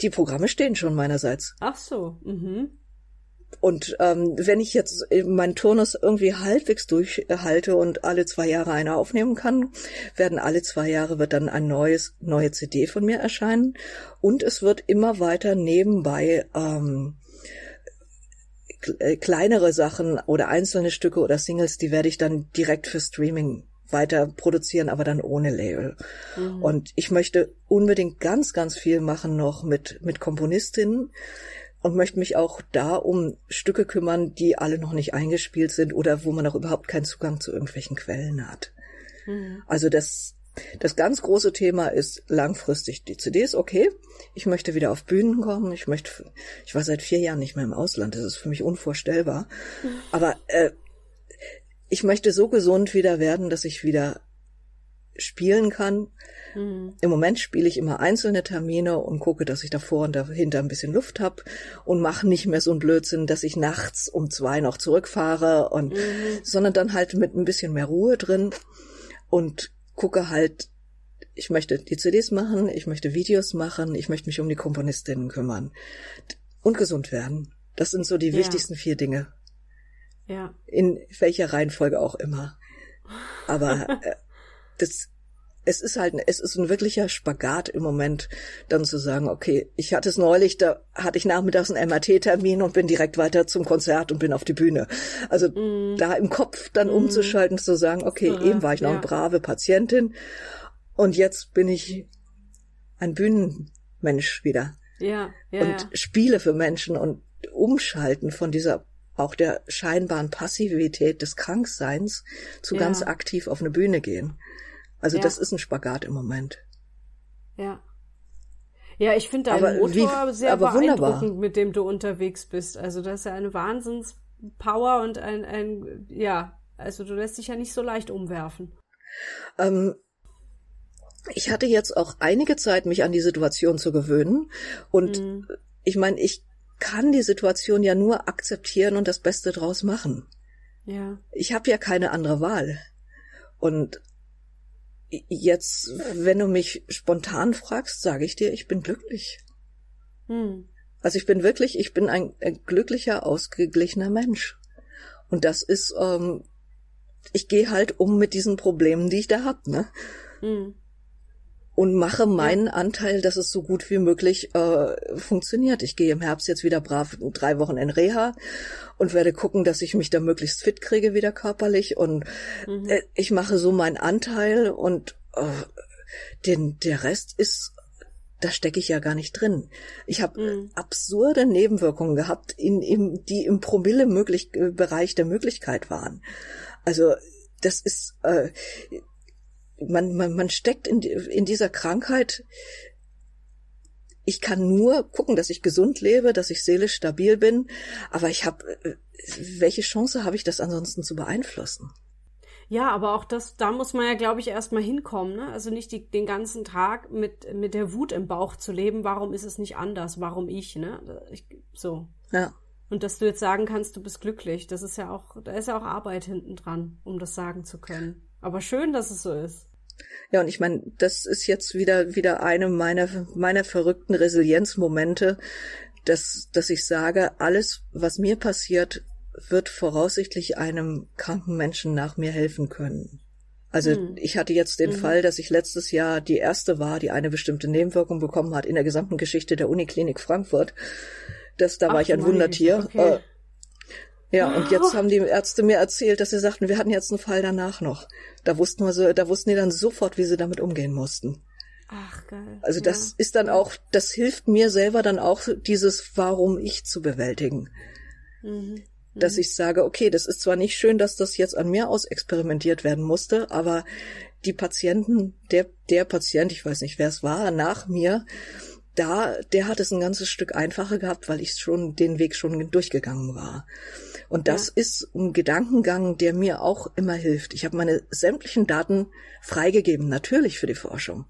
Speaker 2: Die Programme stehen schon meinerseits.
Speaker 1: Ach so. Mhm.
Speaker 2: Und ähm, wenn ich jetzt meinen Turnus irgendwie halbwegs durchhalte und alle zwei Jahre eine aufnehmen kann, werden alle zwei Jahre wird dann ein neues neue CD von mir erscheinen und es wird immer weiter nebenbei ähm, äh, kleinere Sachen oder einzelne Stücke oder Singles, die werde ich dann direkt für Streaming weiter produzieren, aber dann ohne Label. Mhm. Und ich möchte unbedingt ganz, ganz viel machen noch mit, mit Komponistinnen und möchte mich auch da um Stücke kümmern, die alle noch nicht eingespielt sind oder wo man auch überhaupt keinen Zugang zu irgendwelchen Quellen hat. Mhm. Also das, das ganz große Thema ist langfristig die CDs, okay. Ich möchte wieder auf Bühnen kommen. Ich möchte, ich war seit vier Jahren nicht mehr im Ausland. Das ist für mich unvorstellbar. Mhm. Aber äh, ich möchte so gesund wieder werden, dass ich wieder spielen kann. Mhm. Im Moment spiele ich immer einzelne Termine und gucke, dass ich davor und dahinter ein bisschen Luft habe und mache nicht mehr so ein Blödsinn, dass ich nachts um zwei noch zurückfahre und mhm. sondern dann halt mit ein bisschen mehr Ruhe drin und gucke halt, ich möchte die CDs machen, ich möchte Videos machen, ich möchte mich um die Komponistinnen kümmern und gesund werden. Das sind so die ja. wichtigsten vier Dinge.
Speaker 1: Ja.
Speaker 2: In welcher Reihenfolge auch immer. Aber äh, das, es ist halt, es ist ein wirklicher Spagat im Moment, dann zu sagen, okay, ich hatte es neulich, da hatte ich nachmittags einen MRT-Termin und bin direkt weiter zum Konzert und bin auf die Bühne. Also mm. da im Kopf dann mm. umzuschalten, zu sagen, okay, ja, eben war ich noch ja. eine brave Patientin und jetzt bin ich ein Bühnenmensch wieder.
Speaker 1: Ja, ja,
Speaker 2: und ja. spiele für Menschen und umschalten von dieser auch der scheinbaren Passivität des Krankseins zu ja. ganz aktiv auf eine Bühne gehen. Also ja. das ist ein Spagat im Moment.
Speaker 1: Ja. Ja, ich finde deinen Motor wie, sehr beeindruckend, wunderbar. mit dem du unterwegs bist. Also das ist ja eine Wahnsinnspower und ein, ein, ja, also du lässt dich ja nicht so leicht umwerfen.
Speaker 2: Ähm, ich hatte jetzt auch einige Zeit, mich an die Situation zu gewöhnen. Und mhm. ich meine, ich kann die Situation ja nur akzeptieren und das Beste draus machen.
Speaker 1: Ja.
Speaker 2: Ich habe ja keine andere Wahl. Und jetzt, wenn du mich spontan fragst, sage ich dir, ich bin glücklich. Hm. Also ich bin wirklich, ich bin ein, ein glücklicher, ausgeglichener Mensch. Und das ist, ähm, ich gehe halt um mit diesen Problemen, die ich da hab, ne? Hm und mache meinen. Anteil, dass es so gut wie möglich äh, funktioniert. Ich gehe im Herbst jetzt wieder brav drei Wochen in Reha und werde gucken, dass ich mich da möglichst fit kriege wieder körperlich und mhm. äh, ich mache so meinen Anteil und äh, den der Rest ist da stecke ich ja gar nicht drin. Ich habe mhm. absurde Nebenwirkungen gehabt, in, in, die im Promille möglich äh, Bereich der Möglichkeit waren. Also das ist äh, man, man, man steckt in, in dieser Krankheit. Ich kann nur gucken, dass ich gesund lebe, dass ich seelisch stabil bin, aber ich habe, äh, welche Chance habe ich das ansonsten zu beeinflussen?
Speaker 1: Ja, aber auch das, da muss man ja, glaube ich, erstmal hinkommen, ne? Also nicht die, den ganzen Tag mit, mit der Wut im Bauch zu leben, warum ist es nicht anders, warum ich, ne? Ich, so.
Speaker 2: Ja.
Speaker 1: Und dass du jetzt sagen kannst, du bist glücklich, das ist ja auch, da ist ja auch Arbeit hinten dran, um das sagen zu können. Aber schön, dass es so ist.
Speaker 2: Ja, und ich meine, das ist jetzt wieder wieder eine meiner meiner verrückten Resilienzmomente, dass dass ich sage, alles, was mir passiert, wird voraussichtlich einem kranken Menschen nach mir helfen können. Also hm. ich hatte jetzt den mhm. Fall, dass ich letztes Jahr die erste war, die eine bestimmte Nebenwirkung bekommen hat in der gesamten Geschichte der Uniklinik Frankfurt. Das, da Ach, war ich ein Wundertier. Okay. Äh, ja, und jetzt haben die Ärzte mir erzählt, dass sie sagten, wir hatten jetzt einen Fall danach noch. Da wussten wir so, da wussten die dann sofort, wie sie damit umgehen mussten.
Speaker 1: Ach, geil.
Speaker 2: Also das ja. ist dann auch, das hilft mir selber dann auch, dieses Warum ich zu bewältigen. Mhm. Dass mhm. ich sage, okay, das ist zwar nicht schön, dass das jetzt an mir aus experimentiert werden musste, aber die Patienten, der, der Patient, ich weiß nicht, wer es war, nach mir, da, der hat es ein ganzes Stück einfacher gehabt, weil ich schon den Weg schon durchgegangen war. Und das ja. ist ein Gedankengang, der mir auch immer hilft. Ich habe meine sämtlichen Daten freigegeben, natürlich für die Forschung.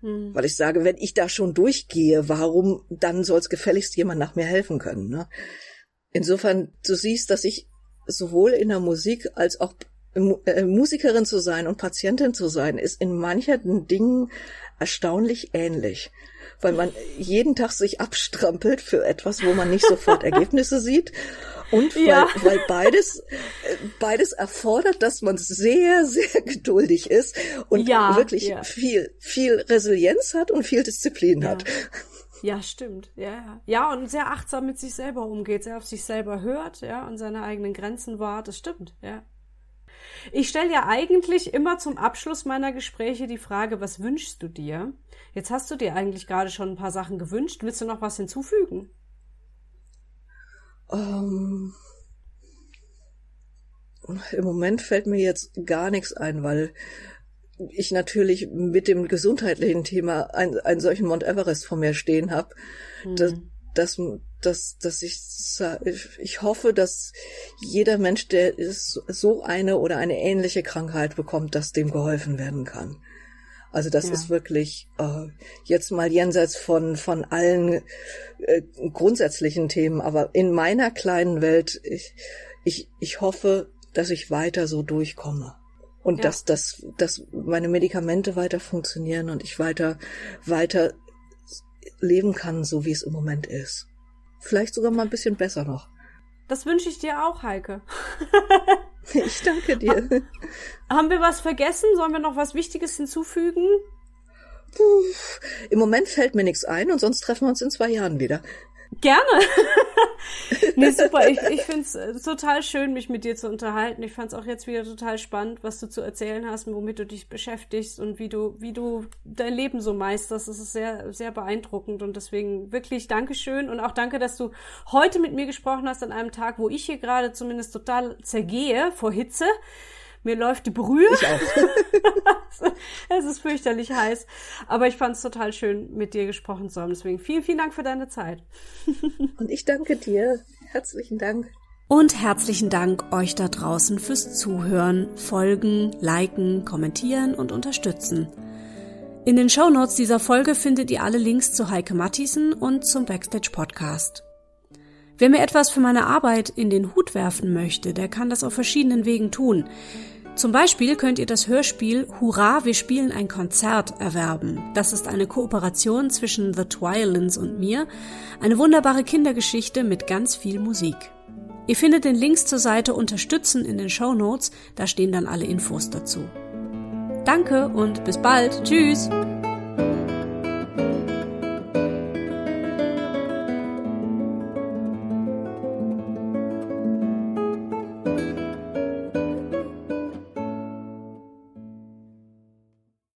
Speaker 2: Hm. Weil ich sage, wenn ich da schon durchgehe, warum dann soll es gefälligst jemand nach mir helfen können? Ne? Insofern, du siehst, dass ich sowohl in der Musik als auch äh, Musikerin zu sein und Patientin zu sein, ist in manchen Dingen erstaunlich ähnlich weil man jeden Tag sich abstrampelt für etwas, wo man nicht sofort Ergebnisse sieht. Und weil, ja. weil beides, beides erfordert, dass man sehr, sehr geduldig ist und ja, wirklich ja. viel, viel Resilienz hat und viel Disziplin hat.
Speaker 1: Ja, stimmt. Ja, ja, und sehr achtsam mit sich selber umgeht, sehr auf sich selber hört, ja, und seine eigenen Grenzen wahrt. Das stimmt, ja. Ich stelle ja eigentlich immer zum Abschluss meiner Gespräche die Frage, was wünschst du dir? Jetzt hast du dir eigentlich gerade schon ein paar Sachen gewünscht. Willst du noch was hinzufügen?
Speaker 2: Ähm, Im Moment fällt mir jetzt gar nichts ein, weil ich natürlich mit dem gesundheitlichen Thema einen solchen Mount Everest vor mir stehen habe. Mhm. Das, dass, dass, dass ich, ich hoffe, dass jeder Mensch, der so eine oder eine ähnliche Krankheit bekommt, dass dem geholfen werden kann. Also das ja. ist wirklich äh, jetzt mal jenseits von von allen äh, grundsätzlichen Themen, aber in meiner kleinen Welt ich ich ich hoffe, dass ich weiter so durchkomme und ja. dass dass dass meine Medikamente weiter funktionieren und ich weiter weiter leben kann, so wie es im Moment ist. Vielleicht sogar mal ein bisschen besser noch.
Speaker 1: Das wünsche ich dir auch, Heike.
Speaker 2: ich danke dir.
Speaker 1: Haben wir was vergessen? Sollen wir noch was Wichtiges hinzufügen?
Speaker 2: Puh, Im Moment fällt mir nichts ein und sonst treffen wir uns in zwei Jahren wieder.
Speaker 1: Gerne. nee, super. Ich, ich finde es äh, total schön, mich mit dir zu unterhalten. Ich fand es auch jetzt wieder total spannend, was du zu erzählen hast, womit du dich beschäftigst und wie du, wie du dein Leben so meisterst. Das ist sehr, sehr beeindruckend und deswegen wirklich Dankeschön und auch danke, dass du heute mit mir gesprochen hast an einem Tag, wo ich hier gerade zumindest total zergehe vor Hitze. Mir läuft die Brühe. Ich auch. es ist fürchterlich heiß. Aber ich fand es total schön, mit dir gesprochen zu haben. Deswegen vielen, vielen Dank für deine Zeit.
Speaker 2: Und ich danke dir. Herzlichen Dank.
Speaker 1: Und herzlichen Dank euch da draußen fürs Zuhören, Folgen, Liken, Kommentieren und Unterstützen. In den Shownotes dieser Folge findet ihr alle Links zu Heike Mattisen und zum Backstage Podcast. Wer mir etwas für meine Arbeit in den Hut werfen möchte, der kann das auf verschiedenen Wegen tun. Zum Beispiel könnt ihr das Hörspiel Hurra, wir spielen ein Konzert erwerben. Das ist eine Kooperation zwischen The Twilins und mir. Eine wunderbare Kindergeschichte mit ganz viel Musik. Ihr findet den Links zur Seite Unterstützen in den Show Notes, da stehen dann alle Infos dazu. Danke und bis bald. Tschüss!